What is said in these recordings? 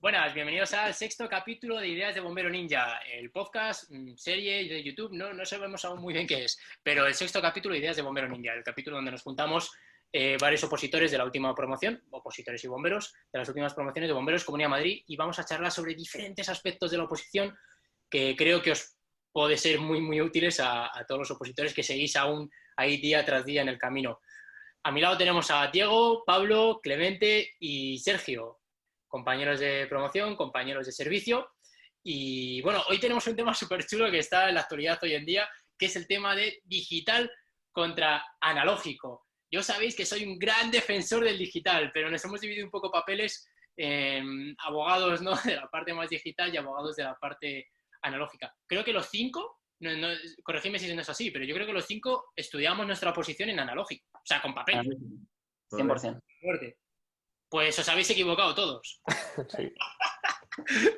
Buenas, bienvenidos al sexto capítulo de Ideas de Bombero Ninja, el podcast, mm, serie de YouTube, no, no sabemos aún muy bien qué es, pero el sexto capítulo de Ideas de Bombero Ninja, el capítulo donde nos juntamos eh, varios opositores de la última promoción, opositores y bomberos, de las últimas promociones de Bomberos Comunidad Madrid, y vamos a charlar sobre diferentes aspectos de la oposición que creo que os puede ser muy, muy útiles a, a todos los opositores que seguís aún ahí día tras día en el camino. A mi lado tenemos a Diego, Pablo, Clemente y Sergio, compañeros de promoción, compañeros de servicio. Y bueno, hoy tenemos un tema súper chulo que está en la actualidad hoy en día, que es el tema de digital contra analógico. Yo sabéis que soy un gran defensor del digital, pero nos hemos dividido un poco papeles, en abogados ¿no? de la parte más digital y abogados de la parte analógica. Creo que los cinco, no, no, corregidme si no es así, pero yo creo que los cinco estudiamos nuestra posición en analógico, o sea, con papel. 100%. Fuerte. Pues os habéis equivocado todos. Sí.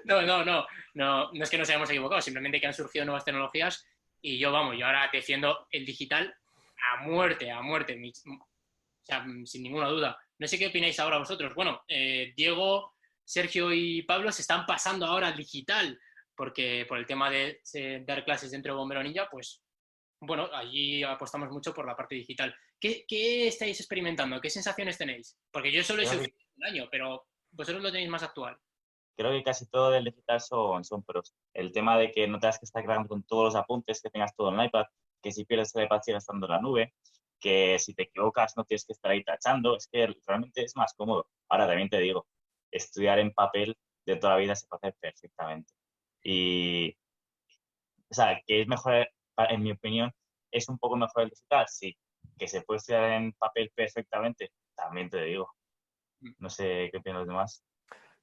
No, no, no, no, no es que nos hayamos equivocado, simplemente que han surgido nuevas tecnologías y yo, vamos, yo ahora defiendo el digital a muerte, a muerte, mi- o sea, sin ninguna duda. No sé qué opináis ahora vosotros. Bueno, eh, Diego, Sergio y Pablo se están pasando ahora al digital, porque por el tema de eh, dar clases dentro de Bombero Ninja, pues, bueno, allí apostamos mucho por la parte digital. ¿Qué, qué estáis experimentando? ¿Qué sensaciones tenéis? Porque yo solo he sufrido año, pero vosotros lo tenéis más actual. Creo que casi todo del digital son, son pros. El tema de que no tengas que estar grabando con todos los apuntes, que tengas todo en el iPad, que si pierdes el iPad sigue estando en la nube, que si te equivocas no tienes que estar ahí tachando, es que realmente es más cómodo. Ahora también te digo, estudiar en papel de toda la vida se puede hacer perfectamente. Y, o sea, que es mejor, en mi opinión, es un poco mejor el digital, sí. Que se puede estudiar en papel perfectamente, también te digo. No sé qué opinan los demás.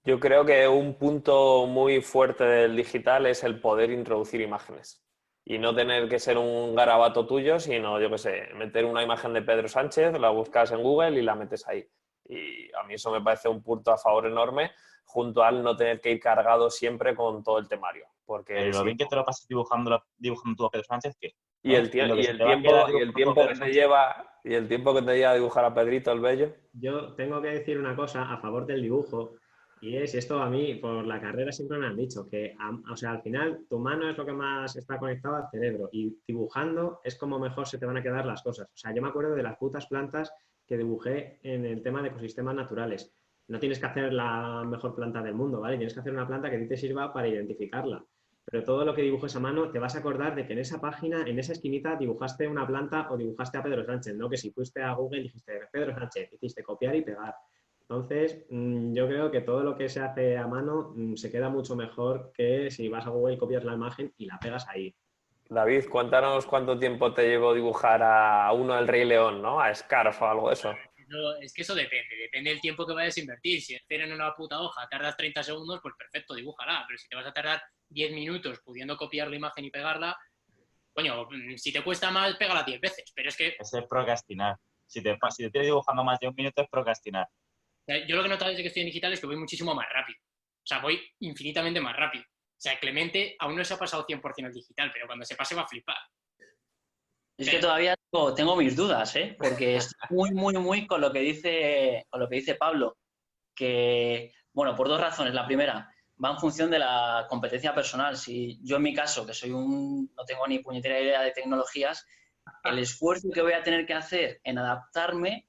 Yo creo que un punto muy fuerte del digital es el poder introducir imágenes. Y no tener que ser un garabato tuyo, sino, yo qué sé, meter una imagen de Pedro Sánchez, la buscas en Google y la metes ahí. Y a mí eso me parece un punto a favor enorme, junto al no tener que ir cargado siempre con todo el temario. Porque Pero lo bien que te lo pasas dibujando, dibujando tú a Pedro Sánchez, que y el, tie- y tiempo, y el tiempo que lleva y el tiempo que te lleva a dibujar a Pedrito el Bello. Yo tengo que decir una cosa a favor del dibujo y es esto a mí por la carrera siempre me han dicho que o sea al final tu mano es lo que más está conectado al cerebro y dibujando es como mejor se te van a quedar las cosas. O sea, yo me acuerdo de las putas plantas que dibujé en el tema de ecosistemas naturales. No tienes que hacer la mejor planta del mundo, ¿vale? Tienes que hacer una planta que a ti te sirva para identificarla. Pero todo lo que dibujes a mano, te vas a acordar de que en esa página, en esa esquinita, dibujaste una planta o dibujaste a Pedro Sánchez, ¿no? Que si fuiste a Google y dijiste Pedro Sánchez, hiciste copiar y pegar. Entonces, mm, yo creo que todo lo que se hace a mano mm, se queda mucho mejor que si vas a Google y copias la imagen y la pegas ahí. David, cuéntanos cuánto tiempo te llevó dibujar a uno del Rey León, ¿no? A Scarf o algo de eso. No, es que eso depende, depende del tiempo que vayas a invertir. Si hacer en una puta hoja tardas 30 segundos, pues perfecto, dibújala. Pero si te vas a tardar 10 minutos pudiendo copiar la imagen y pegarla, coño, mm, si te cuesta más, pégala 10 veces. Pero es que es procrastinar. Si te, si te tienes dibujando más de un minuto es procrastinar. yo lo que he notado desde que estoy en digital es que voy muchísimo más rápido. O sea, voy infinitamente más rápido. O sea, Clemente aún no se ha pasado 100% al digital, pero cuando se pase va a flipar. Es que todavía tengo, tengo mis dudas, ¿eh? Porque estoy muy, muy, muy con lo que dice, con lo que dice Pablo. Que, bueno, por dos razones. La primera, va en función de la competencia personal. Si yo en mi caso, que soy un, no tengo ni puñetera idea de tecnologías, el esfuerzo que voy a tener que hacer en adaptarme,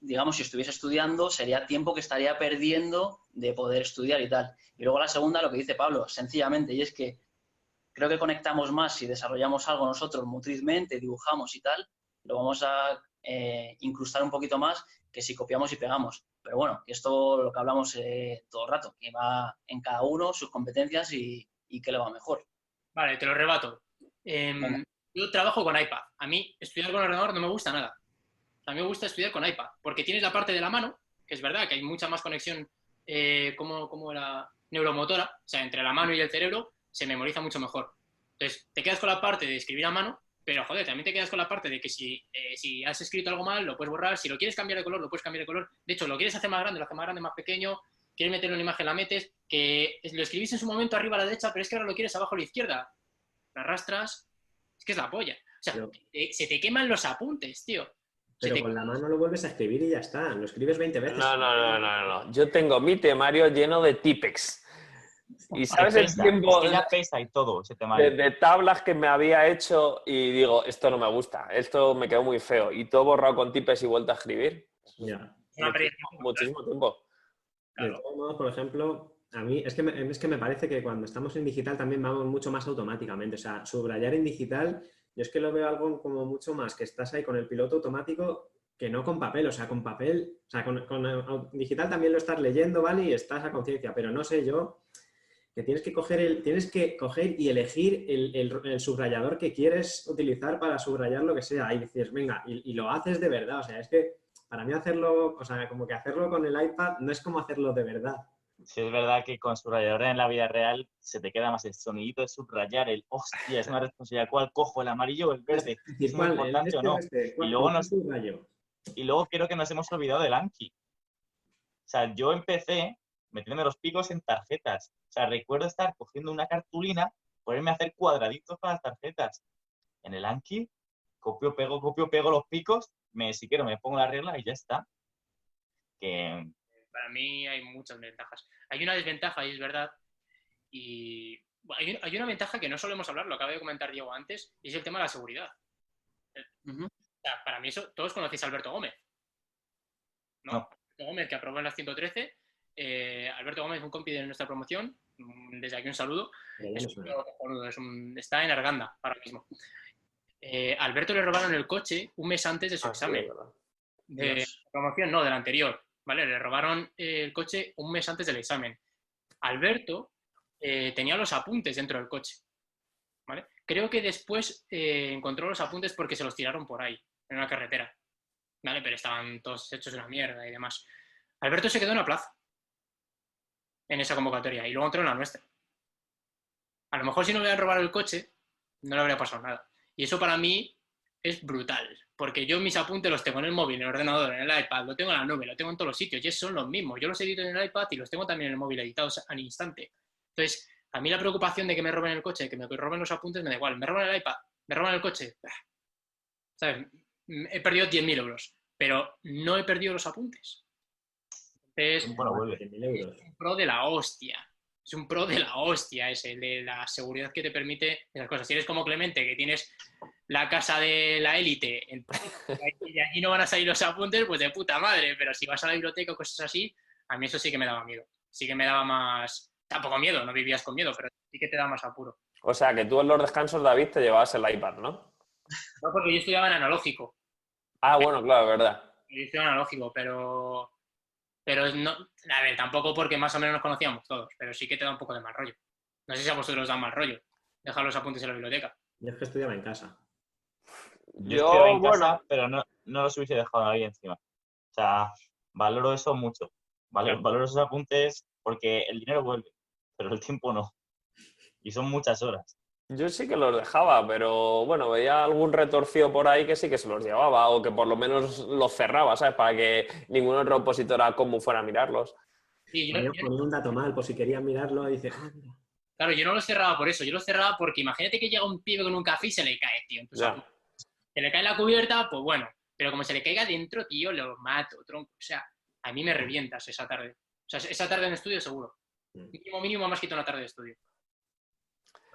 digamos, si estuviese estudiando, sería tiempo que estaría perdiendo de poder estudiar y tal. Y luego la segunda, lo que dice Pablo, sencillamente, y es que creo que conectamos más si desarrollamos algo nosotros motrizmente, dibujamos y tal, lo vamos a eh, incrustar un poquito más que si copiamos y pegamos. Pero bueno, esto lo que hablamos eh, todo el rato, que va en cada uno sus competencias y, y qué le va mejor. Vale, te lo rebato. Em, yo trabajo con iPad. A mí estudiar con ordenador no me gusta nada. A mí me gusta estudiar con iPad, porque tienes la parte de la mano, que es verdad que hay mucha más conexión eh, como, como la neuromotora, o sea, entre la mano y el cerebro, se memoriza mucho mejor. Entonces, te quedas con la parte de escribir a mano, pero joder, también te quedas con la parte de que si, eh, si has escrito algo mal, lo puedes borrar, si lo quieres cambiar de color, lo puedes cambiar de color. De hecho, lo quieres hacer más grande, lo haces más grande, más pequeño, quieres meterlo en una imagen, la metes, que es- lo escribís en su momento arriba a la derecha, pero es que ahora lo quieres abajo a la izquierda. La arrastras, es que es la polla. O sea, Pero- te- se te queman los apuntes, tío. Se Pero te- con la mano lo vuelves a escribir y ya está. Lo escribes 20 veces. No, no, no, no, no. Yo tengo mi temario lleno de tipex. Y sabes el Pesa, tiempo es que ya pesa y todo ese tema. de, de tablas que me había hecho y digo, esto no me gusta, esto me quedó muy feo. Y todo borrado con tipes y vuelta a escribir. Ya. Una Muchísimo, muchísimo tiempo. De todos modos, por ejemplo, a mí es que, me, es que me parece que cuando estamos en digital también vamos mucho más automáticamente. O sea, subrayar en digital, yo es que lo veo algo como mucho más que estás ahí con el piloto automático que no con papel. O sea, con papel, o sea, con, con au- digital también lo estás leyendo, ¿vale? Y estás a conciencia, pero no sé yo que tienes que coger el, tienes que coger y elegir el, el- el subrayador que quieres utilizar para subrayar lo que sea. Y dices, venga, y, y lo haces de verdad. O sea, es que para mí hacerlo, o sea, como que hacerlo con el iPad no es como hacerlo de verdad. Sí, es verdad que con subrayadores en la vida real se te queda más el sonidito de subrayar, el hostia, es una responsabilidad. ¿Cuál cojo? ¿El amarillo o el verde? Es decir, ¿Es muy ¿cuál? ¿El importante este o no? este? ¿Cuál- Y luego nos- subrayo? Y luego creo que nos hemos olvidado del Anki. O sea, yo empecé metiéndome los picos en tarjetas. O sea, recuerdo estar cogiendo una cartulina, ponerme a hacer cuadraditos para las tarjetas. En el Anki, copio, pego, copio, pego los picos, me, si quiero me pongo la regla y ya está. Que Para mí hay muchas ventajas. Hay una desventaja, y es verdad, y hay, hay una ventaja que no solemos hablar, lo acaba de comentar Diego antes, y es el tema de la seguridad. Ujú. O sea, para mí eso, todos conocéis a Alberto Gómez. ¿No? No. Alberto Gómez, que aprobó en las 113. eh, Alberto Gómez es un compi de nuestra promoción. Desde aquí un saludo. Es un es un- está en Arganda ahora mismo. Eh, Alberto le robaron el coche un mes antes de su Ah, examen. de Dios. promoción, no, del anterior. ¿Vale? Le robaron el coche un mes antes del examen. Alberto eh, tenía los apuntes dentro del coche. ¿Vale? Creo que después eh, encontró los apuntes porque se los tiraron por ahí, en una carretera. ¿Vale? Pero estaban todos hechos una mierda y demás. Alberto se quedó en la plaza en esa convocatoria y luego entró en la nuestra. A lo mejor si no le hubieran robado el coche, no le habría pasado nada. Y eso para mí es brutal, porque yo mis apuntes los tengo en el móvil, en el ordenador, en el iPad, lo tengo en la nube, lo tengo en todos los sitios, y son los mismos. Yo los edito en el iPad y los tengo también en el móvil editados al instante. Entonces, a mí la preocupación de que me roben el coche, que me roben los apuntes, me da igual. Me roban el iPad, me roban el coche. bah, ¿Sabes? Mm, He perdido 10.000 euros, pero no he perdido los apuntes. Entonces. 100.000 euros. un pro de la hostia. Es un pro de la hostia ese, de la seguridad que te permite esas cosas. Si eres como Clemente, que tienes la casa de la élite y de aquí no van a salir los apuntes, pues de puta madre. Pero si vas a la biblioteca o cosas así, a mí eso sí que me daba miedo. Sí que me daba más... Tampoco miedo, no vivías con miedo, pero sí que te da más apuro. O sea, que tú en los descansos, David, te llevabas el iPad, ¿no? No, porque yo estudiaba en analógico. Ah, bueno, claro, es verdad. Yo estudiaba en analógico, pero... Pero no... A ver, tampoco porque más o menos nos conocíamos todos, pero sí que te da un poco de mal rollo. No sé si a vosotros os da mal rollo dejar los apuntes en la biblioteca. Yo es que estudiaba en casa. Yo, Yo, en bueno. casa, pero no, no los hubiese dejado ahí encima. O sea, valoro eso mucho. Valoro esos apuntes porque el dinero vuelve, pero el tiempo no. Y son muchas horas. Yo sí que los dejaba, pero bueno, veía algún retorcido por ahí que sí que se los llevaba o que por lo menos los cerraba, ¿sabes? Para que ningún otro opositor a común fuera a mirarlos. Sí, yo, Yo ponía un dato mal, por si querían mirarlo, y dice, ah, mira. claro, yo no los cerraba por eso, yo los cerraba porque imagínate que llega un pibe con un café y se le cae, tío. Entonces, Ya. se le cae la cubierta, pues bueno, pero como se le caiga dentro, tío, lo mato, tronco. O sea, a mí me revientas esa tarde. O sea, esa tarde en estudio seguro. Mm. Mínimo, mínimo, más quito una tarde de estudio.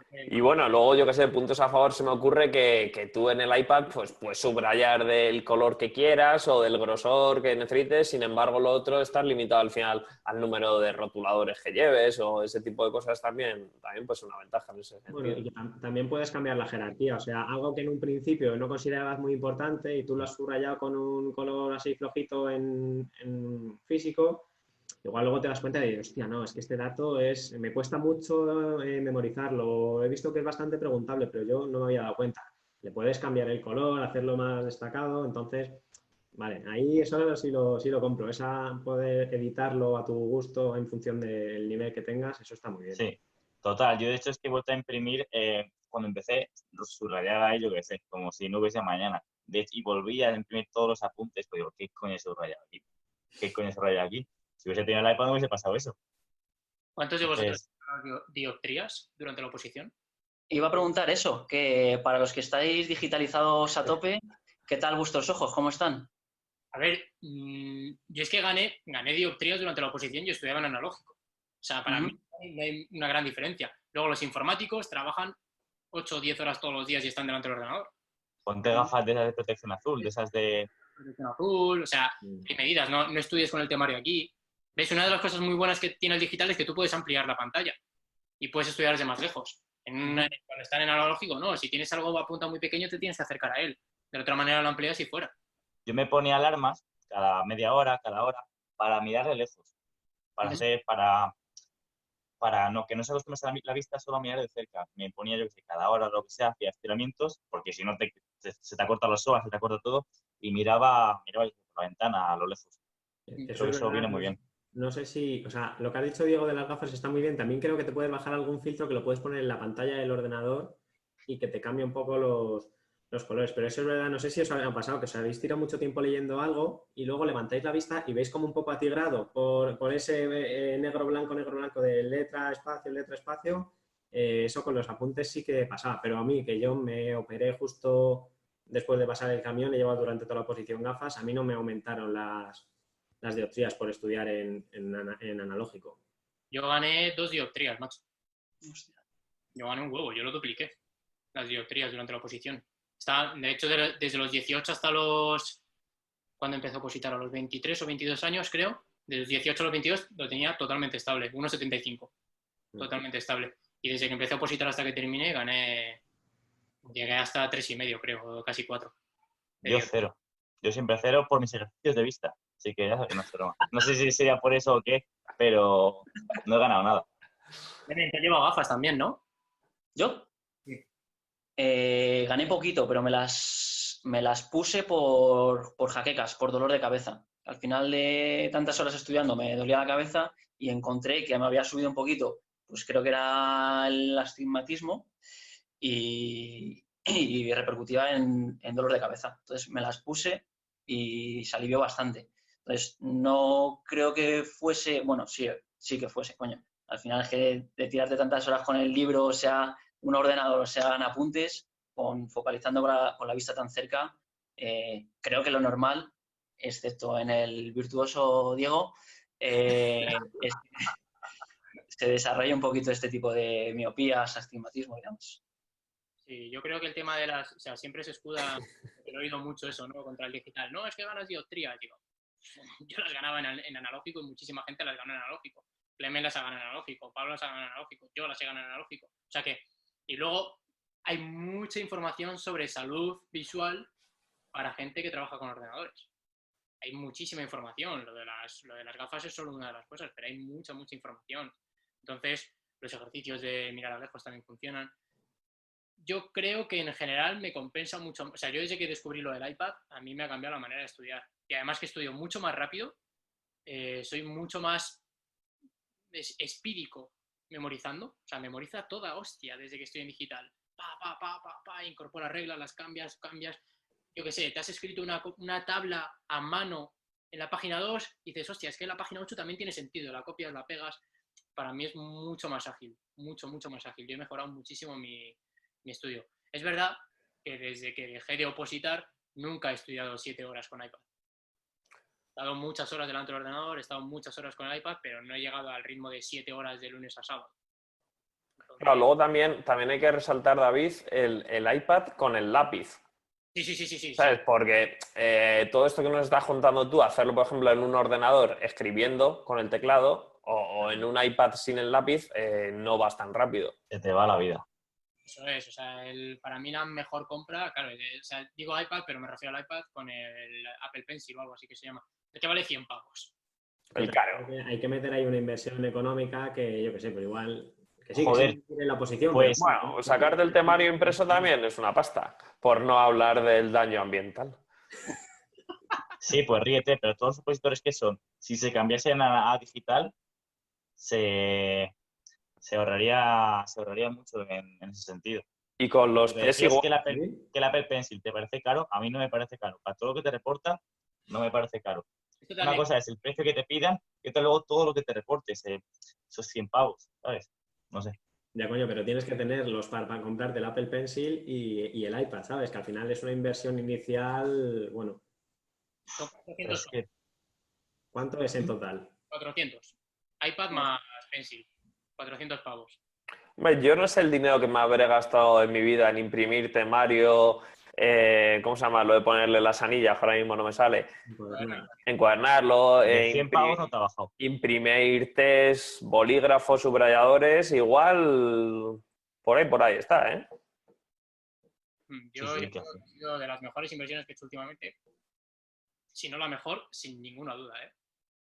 Y bueno, luego yo que sé, puntos a favor se me ocurre que, que tú en el iPad pues puedes subrayar del color que quieras o del grosor que necesites, sin embargo lo otro estar limitado al final al número de rotuladores que lleves o ese tipo de cosas también, también pues una ventaja en ese sentido. Bueno, y también puedes cambiar la jerarquía, o sea, algo que en un principio no considerabas muy importante y tú lo has subrayado con un color así flojito en, en físico, igual luego te das cuenta de, hostia, no, es que este dato es, me cuesta mucho eh, memorizarlo, he visto que es bastante preguntable, pero yo no me había dado cuenta. Le puedes cambiar el color, hacerlo más destacado, entonces, vale, ahí eso sí lo, sí lo compro, esa poder editarlo a tu gusto en función del nivel que tengas, eso está muy bien. Sí, total. Yo de hecho es que he vuelto a imprimir, eh, cuando empecé, subrayaba ahí, yo qué sé, como si no hubiese mañana. De hecho, y volví a imprimir todos los apuntes, pues digo, ¿qué coño he subrayado aquí? ¿Qué coño he subrayado aquí? Si hubiese tenido el iPad no hubiese pasado eso. ¿Cuántos de vosotros Entonces, dioptrías durante la oposición? Iba a preguntar eso, que para los que estáis digitalizados a tope, ¿qué tal vuestros ojos? ¿Cómo están? A ver, mm, yo es que gané, gané dioptrías durante la oposición y estudiaba en analógico. O sea, para mí no hay una gran diferencia. Luego los informáticos trabajan 8 o 10 horas todos los días y están delante del ordenador. Ponte gafas de esas de protección azul, de esas de... Protección azul, o sea, Mm. hay medidas, no, no estudies con el temario aquí. ¿Ves? Una de las cosas muy buenas que tiene el digital es que tú puedes ampliar la pantalla y puedes estudiar desde más lejos. En una- cuando están en analógico, no. Si tienes algo a punta muy pequeño, te tienes que acercar a él. De otra manera lo amplías y fuera. Yo me ponía alarmas cada media hora, cada hora, para mirar de lejos. Para hacer, para, para no, que no se acostumbres a la, la vista solo a mirar de cerca. Me ponía yo que sé, cada hora lo que sea, hacía estiramientos, porque si no te, se, se te acortan los ojos, se te acorta todo, y miraba, miraba por la ventana a lo lejos. Eso es eso verdad, viene muy bien. No sé si, o sea, lo que ha dicho Diego de las gafas está muy bien. También creo que te puedes bajar algún filtro que lo puedes poner en la pantalla del ordenador y que te cambie un poco los, los colores. Pero eso es verdad, no sé si os ha pasado, que os habéis tirado mucho tiempo leyendo algo y luego levantáis la vista y veis como un poco atigrado por, por ese eh, negro, blanco, negro, blanco de letra, espacio, letra, espacio. Eh, eso con los apuntes sí que pasaba. Pero a mí, que yo me operé justo después de pasar el camión, he llevado durante toda la posición gafas, a mí no me aumentaron las, las dioptrías por estudiar en, en ana- en analógico. Yo gané dos dioptrías, macho. Hostia. Yo gané un huevo, yo lo dupliqué. Las dioptrías durante la oposición. Está, de hecho, de- desde los 18 hasta los... cuando empezó a opositar? A los 23 o 22 años, creo. De los 18 a los 22 lo tenía totalmente estable, 1,75. Mm. Totalmente estable. Y desde que empecé a opositar hasta que terminé, gané... Llegué hasta tres y medio, creo, o casi cuatro. De Yo dioptría. cero. Yo siempre cero por mis ejercicios de vista. Así que ya sabes que no es broma. No sé si sería por eso o qué, pero no he ganado nada. Te lleva gafas también, ¿no? ¿Yo? Sí. Eh, gané poquito, pero me las, me las puse por, por jaquecas, por dolor de cabeza. Al final de tantas horas estudiando me dolía la cabeza y encontré que me había subido un poquito, pues creo que era el astigmatismo y, y repercutía en, en dolor de cabeza. Entonces me las puse y se alivió bastante. Entonces no creo que fuese, bueno, sí, sí que fuese, coño. Al final es que de tirarte tantas horas con el libro, o sea, un ordenador, o sea, en apuntes, con, focalizando con la, con la vista tan cerca, eh, creo que lo normal, excepto en el virtuoso Diego, eh, es se desarrolla un poquito este tipo de miopías, astigmatismo, digamos. Sí, yo creo que el tema de las, o sea, siempre se escuda, he oído mucho eso, ¿no? Contra el digital. No, es que ganas dioptrías, digo. Yo las ganaba en, en analógico y muchísima gente las ganó en analógico. Clemen las ha ganado en analógico, Pablo las ha ganado en analógico, yo las he ganado en analógico. O sea que, y luego hay mucha información sobre salud visual para gente que trabaja con ordenadores. Hay muchísima información. Lo de las, lo de las gafas es solo una de las cosas, pero hay mucha, mucha información. Entonces, los ejercicios de mirar a lejos también funcionan yo creo que en general me compensa mucho. O sea, yo desde que descubrí lo del iPad, a mí me ha cambiado la manera de estudiar. Y además que estudio mucho más rápido, eh, soy mucho más es- espídico memorizando. O sea, memoriza toda hostia desde que estoy en digital. Pa, pa, pa, pa, pa, incorpora reglas, las cambias, cambias. Yo qué sé, te has escrito una, una tabla a mano en la página 2 y dices, hostia, es que en la página 8 también tiene sentido. La copias, la pegas. Para mí es mucho más ágil. Mucho, mucho más ágil. Yo he mejorado muchísimo mi, mi estudio. Es verdad que desde que dejé de opositar nunca he estudiado siete horas con iPad. He estado muchas horas delante del ordenador, he estado muchas horas con el iPad, pero no he llegado al ritmo de siete horas de lunes a sábado. Entonces, Claro, luego también, también hay que resaltar, David, el, el iPad con el lápiz. Sí, sí, sí, sí, sí. ¿Sabes? Porque eh, todo esto que nos estás contando tú, hacerlo, por ejemplo, en un ordenador escribiendo con el teclado o, o en un iPad sin el lápiz, eh, no vas tan rápido. Se te va la vida. Eso es, o sea, el- para mí la mejor compra, claro, eh, o sea, digo iPad, pero me refiero al iPad con el Apple Pencil o algo así que se llama. El que vale 100 pavos. El caro. Hay que- meter ahí una inversión económica que yo que sé, pero igual. Que sí, Joder, que sí en la posición. pues, pero- Bueno, sacar del temario impreso también es una pasta, por no hablar del daño ambiental. Sí, pues ríete, pero todos los opositores que son, si se cambiasen a, a digital, se, se ahorraría, se ahorraría mucho en, en ese sentido. Y con los decías igual. que el, Apple, ¿Sí? que el Apple Pencil te parece caro, a mí no me parece caro. Para todo lo que te reporta, no me parece caro. Una cosa es el precio que te pidan y otra luego todo lo que te reporte, ese- esos 100 pavos, ¿sabes? No sé. Ya, coño, pero tienes que tenerlos para, para comprarte el Apple Pencil y, y el iPad, ¿sabes? Que al final es una inversión inicial, bueno, son Pero 400, es que ¿cuánto es en total? 400. iPad más, Pencil. 400 pavos. Hombre, yo no sé el dinero que me habré gastado en mi vida en imprimir temario, eh, ¿cómo se llama? Lo de ponerle las anillas, ahora mismo no me sale. Encuadernarlo, De eh, 100 impri- pavos no te ha bajado. imprimir test, bolígrafos, subrayadores, igual por ahí, por ahí está, ¿eh? Mm, Sí, Yo, sí, yo- sido de las mejores inversiones que he hecho últimamente. Si no la mejor, sin ninguna duda, ¿eh?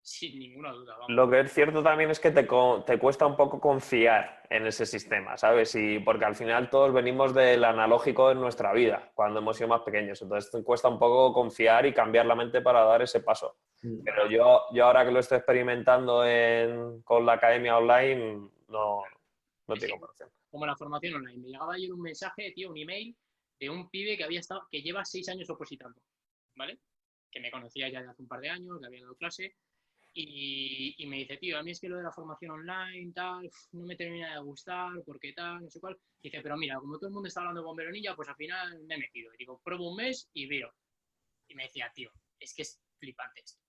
Sin ninguna duda, vamos. Lo que es cierto también es que te, co- te cuesta un poco confiar en ese sistema, ¿sabes? Y porque al final todos venimos del analógico en nuestra vida, cuando hemos sido más pequeños. Entonces te cuesta un poco confiar y cambiar la mente para dar ese paso. Mm. Pero yo, yo ahora que lo estoy experimentando en- con la academia online, no, no Sí, tengo sí. comparación. Como la formación online. Me llegaba ayer un mensaje, tío, un email de un pibe que había estado, que lleva seis años opositando, ¿vale? Que me conocía ya de hace un par de años, que había dado clase. Y, y me dice, tío, a mí es que lo de la formación online, tal, no me termina de gustar, porque tal, no sé cuál. Dice, pero mira, como todo el mundo está hablando de bomberonilla, pues al final me he metido. Y digo, pruebo un mes y veo. Y me decía, tío, es que es flipante esto.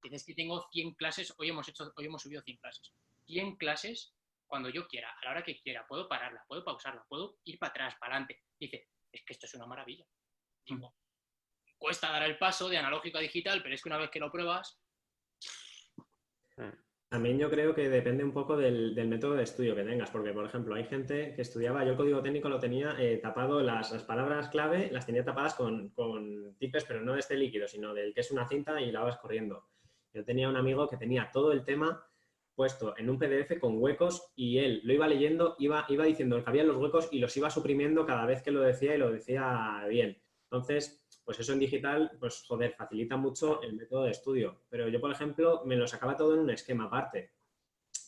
Dices que tengo 100 clases, hoy hemos, hecho, hoy hemos subido 100 clases. 100 clases cuando yo quiera, a la hora que quiera, puedo pararla, puedo pausarla, puedo ir para atrás, para adelante. Dice, es que esto es una maravilla. Digo, cuesta dar el paso de analógico a digital, pero es que una vez que lo pruebas, También yo creo que depende un poco del, método de estudio que tengas, porque por ejemplo hay gente que estudiaba, yo el código técnico lo tenía eh, tapado, las, las palabras clave las tenía tapadas con, con tipes, pero no de este líquido, sino del que es una cinta y la vas corriendo. Yo tenía un amigo que tenía todo el tema puesto en un PDF con huecos y él lo iba leyendo, iba, iba diciendo que había los huecos y los iba suprimiendo cada vez que lo decía y lo decía bien. Entonces, pues eso en digital, pues joder, facilita mucho el método de estudio. Pero yo, por ejemplo, me lo sacaba todo en un esquema aparte.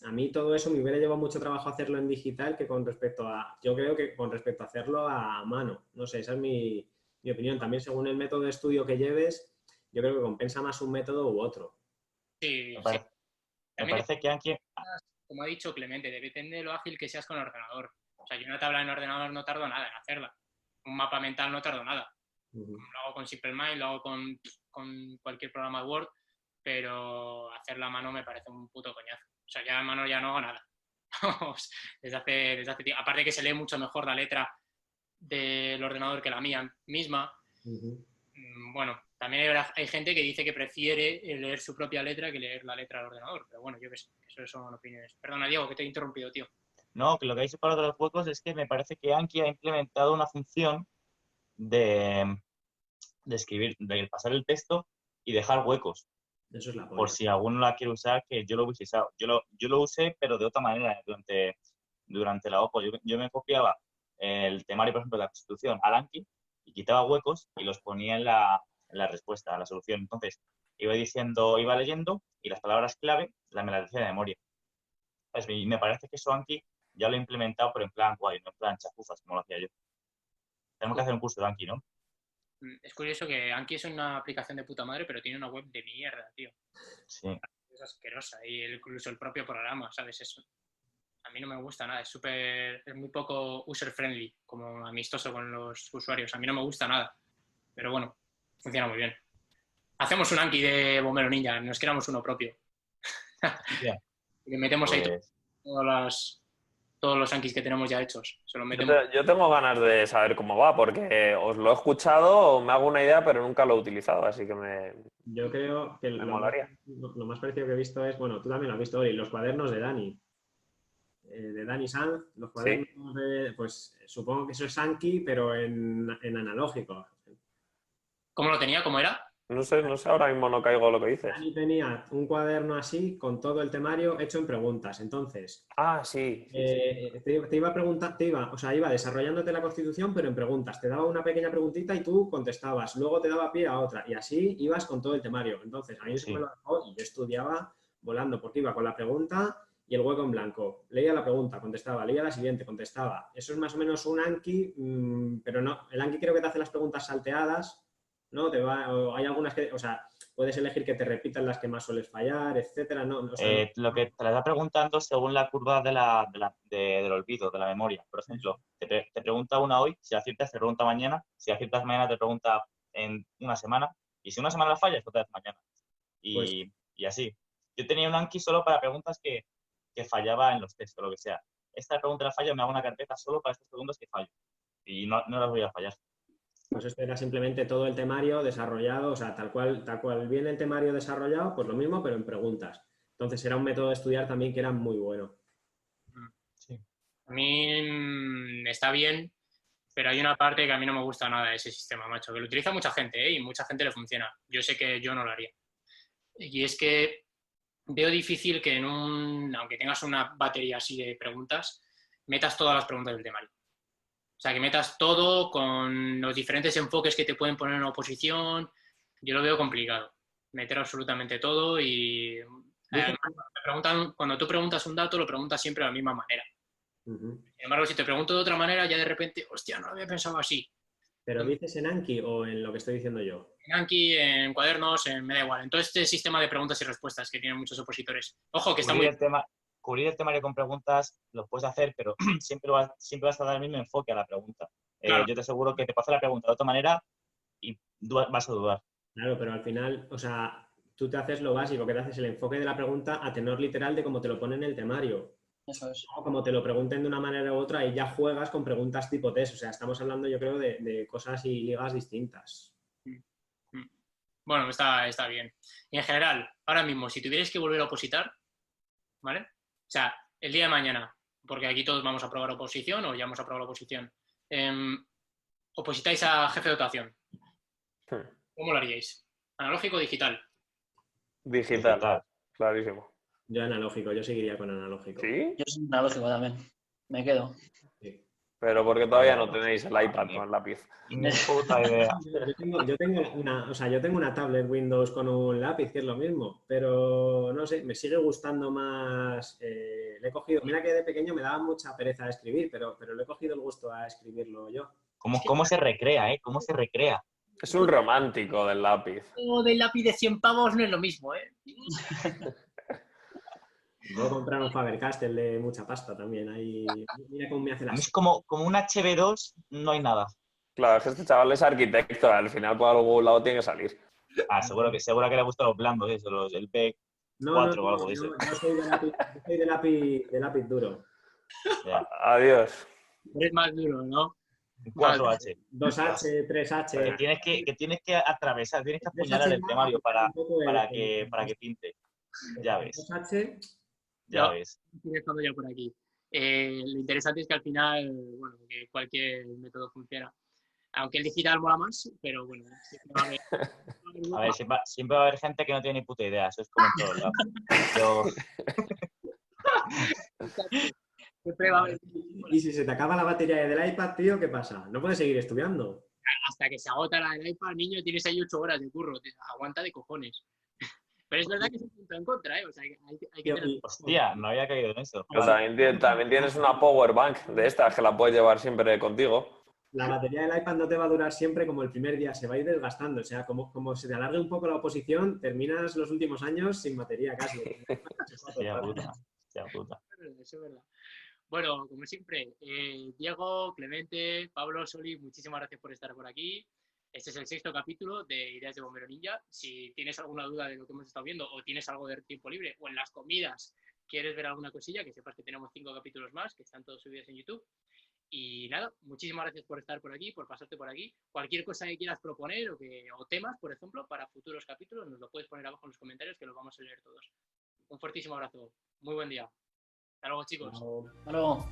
A mí todo eso me hubiera llevado mucho trabajo hacerlo en digital que con respecto a, yo creo que con respecto a hacerlo a mano. No sé, esa es mi, mi opinión. También según el método de estudio que lleves, yo creo que compensa más un método u otro. sí, Me sí. parece, me También parece que Anki, como ha dicho Clemente, depende de lo ágil que seas con el ordenador. O sea, yo una tabla en ordenador no tardo nada en hacerla. Un mapa mental no tardo nada. Lo hago con SimpleMind, lo hago con, con cualquier programa de Word, pero hacerla a mano me parece un puto coñazo. O sea, ya a mano ya no hago nada. Vamos, desde hace, desde hace tiempo. Aparte que se lee mucho mejor la letra del ordenador que la mía misma. Mm, Bueno, también hay, hay gente que dice que prefiere leer su propia letra que leer la letra del ordenador. Pero bueno, yo qué sé, eso son opiniones. Perdona, Diego, que te he interrumpido, tío. no, que lo que ha dicho para de los huecos es que me parece que Anki ha implementado una función de, de escribir, de pasar el texto y dejar huecos. Eso es la polla. por si alguno la quiere usar, que yo lo hubiese usado. Yo lo, yo lo usé, pero de otra manera, durante, durante la OPO. Yo, yo me copiaba el temario, por ejemplo, de la Constitución al Anki y quitaba huecos y los ponía en la, en la respuesta, a la solución. Entonces, iba diciendo, iba leyendo y las palabras clave las me las decía de memoria. ¿Sabes? Y me parece que eso Anki ya lo he implementado, pero en plan guay, no en plan chafuzas, como lo hacía yo. Tenemos que hacer un curso de Anki, ¿no? Mm, Es curioso que Anki es una aplicación de puta madre, pero tiene una web de mierda, tío. Sí. Es asquerosa. Y el- incluso el propio programa, ¿sabes? Eso. A mí no me gusta nada. Es súper. Es muy poco user-friendly, como amistoso con los usuarios. A mí no me gusta nada. Pero bueno, funciona muy bien. Hacemos un Anki de Bombero Ninja, nos creamos uno propio. Bien. Y le metemos ahí Pues, todas las, todos los Ankis que tenemos ya hechos. Se los Yo, metemos. te- yo tengo ganas de saber cómo va, porque os lo he escuchado, me hago una idea, pero nunca lo he utilizado, así que me... Yo creo que Me lo, molaría. lo- lo más parecido que he visto es, bueno, tú también lo has visto hoy, los cuadernos de Dani. Eh, de Dani Sanz, los cuadernos de, pues supongo que eso es Anki, pero en, en analógico. ¿Cómo lo tenía? ¿Cómo era? No sé, no sé, ahora mismo no caigo lo que dices. Dani tenía un cuaderno así con todo el temario hecho en preguntas. Entonces, Ah, sí. sí, sí. eh, te, te iba a preguntar, te iba, o sea, iba desarrollándote la constitución, pero en preguntas. Te daba una pequeña preguntita y tú contestabas. Luego te daba pie a otra. Y así ibas con todo el temario. Entonces, a mí eso Sí. me lo dejó y yo estudiaba volando, porque iba con la pregunta y el hueco en blanco. Leía la pregunta, contestaba, leía la siguiente, contestaba. Eso es más o menos un Anki, mm, pero no. El Anki creo que te hace las preguntas salteadas, ¿no? Te va, o hay algunas que, o sea, puedes elegir que te repitan las que más sueles fallar, etcétera. No, o sea, Eh, lo que te la está preguntando según la curva de la, de la- de- del olvido, de la memoria. Por ejemplo, te, pre- te pregunta una hoy, si aciertas te pregunta mañana, si aciertas mañana te pregunta en una semana, y si una semana la fallas, otra vez mañana. Y, Pues- y así. Yo tenía un Anki solo para preguntas que, que fallaba en los textos o lo que sea. Esta pregunta la fallo, me hago una carpeta solo para estos segundos que fallo. Y no, no las voy a fallar. Pues esto era simplemente todo el temario desarrollado, o sea, tal cual, tal cual viene el temario desarrollado, pues lo mismo, pero en preguntas. Entonces era un método de estudiar también que era muy bueno. A mí mm, está bien, pero hay una parte que a mí no me gusta nada de ese sistema, macho, que lo utiliza mucha gente ¿eh? y mucha gente le funciona. Yo sé que yo no lo haría. Y es que veo difícil que en un, aunque tengas una batería así de preguntas, metas todas las preguntas del temario. O sea, que metas todo con los diferentes enfoques que te pueden poner en oposición. Yo lo veo complicado. Meter absolutamente todo y además, cuando, preguntan- cuando tú preguntas un dato, lo preguntas siempre de la misma manera. Sin embargo, si te pregunto de otra manera, ya de repente, hostia, no lo había pensado así. ¿Pero dices en Anki o en lo que estoy diciendo yo? En Anki, en cuadernos, en, me da igual. En todo este sistema de preguntas y respuestas que tienen muchos opositores. Ojo, que está muy... el tema, cubrir el temario con preguntas lo puedes hacer, pero siempre, vas, siempre vas a dar el mismo enfoque a la pregunta. Eh, yo te aseguro que te puedo hacer la pregunta de otra manera y vas a dudar. Claro, pero al final, o sea, tú te haces lo básico, que te haces el enfoque de la pregunta a tenor literal de cómo te lo ponen en el temario. Eso es. O como te lo pregunten de una manera u otra y ya juegas con preguntas tipo test. O sea, estamos hablando, yo creo, de, de cosas y ligas distintas. Bueno, está, está bien. Y en general, ahora mismo, si tuvierais que volver a opositar, ¿vale? O sea, el día de mañana, porque aquí todos vamos a probar oposición o ya hemos aprobado la oposición, em, opositáis a jefe de dotación. Hmm. ¿Cómo lo haríais? ¿Analógico o digital? Digital, Total. clarísimo. Yo analógico, yo seguiría con analógico. ¿Sí? Yo soy analógico también. Me quedo. Pero porque todavía no tenéis el iPad con el lápiz. Ni puta idea. Yo tengo, yo tengo una, o sea, yo tengo una tablet Windows con un lápiz, que es lo mismo, pero no sé, me sigue gustando más. eh, le he cogido, mira que de pequeño me daba mucha pereza de escribir, pero, pero le he cogido el gusto a escribirlo yo. ¿Cómo, ¿Cómo se recrea, eh? ¿Cómo se recrea? Es un romántico del lápiz. O del lápiz de 100 pavos no es lo mismo, ¿eh? Puedo comprar un Faber-Castell de mucha pasta también. Ahí, mira cómo me hace la es como, como un HB2, no hay nada. Claro, es que este chaval es arquitecto, al final por algún lado tiene que salir. Ah, seguro que, seguro que le gustan los blandos, eso, los, el PEC. No, cuatro no, o no, algo de eso. yo soy de lápiz, soy de lápiz, de lápiz duro. ya. Adiós. Es más duro, ¿no? 4H. 2H, Que 3H. tienes que, que tienes que atravesar, tienes que 3H apuñalar el temario para, para, que, para que pinte. Ya ves, 2H, ya No. ves. Estoy dejando ya por aquí. Eh, lo interesante es que al final, bueno, que cualquier método funciona. Aunque el digital mola más, pero bueno. siempre va a haber- a ver, siempre, siempre va a haber gente que no tiene ni puta idea, eso es como en todos lados. Yo, Siempre va a haber Y si se te acaba la batería del iPad, tío, ¿qué pasa? No puedes seguir estudiando. hasta que se agota la del iPad, niño, tienes ahí ocho horas de curro, te- aguanta de cojones. Pero es verdad que es un punto en contra, ¿eh? O sea, hay, que- hay que tener... hostia, no había caído en eso. Pero también, tie- también tienes una power bank de estas que la puedes llevar siempre contigo. La batería del iPad no te va a durar siempre como el primer día, se va a ir desgastando. O sea, como, como se te alargue un poco la oposición, terminas los últimos años sin batería casi. Hostia puta, hostia puta. Eso es verdad, eso es verdad. Bueno, como siempre, eh, Diego, Clemente, Pablo, Soli, muchísimas gracias por estar por aquí. Este es el sexto capítulo de Ideas de Bombero Ninja. Si tienes alguna duda de lo que hemos estado viendo o tienes algo de tiempo libre o en las comidas quieres ver alguna cosilla, que sepas que tenemos cinco capítulos más, que están todos subidos en YouTube. Y nada, muchísimas gracias por estar por aquí, por pasarte por aquí. Cualquier cosa que quieras proponer o, que, o temas, por ejemplo, para futuros capítulos, nos lo puedes poner abajo en los comentarios que los vamos a leer todos. Un fuertísimo abrazo. Muy buen día. Hasta luego, chicos. Hasta luego.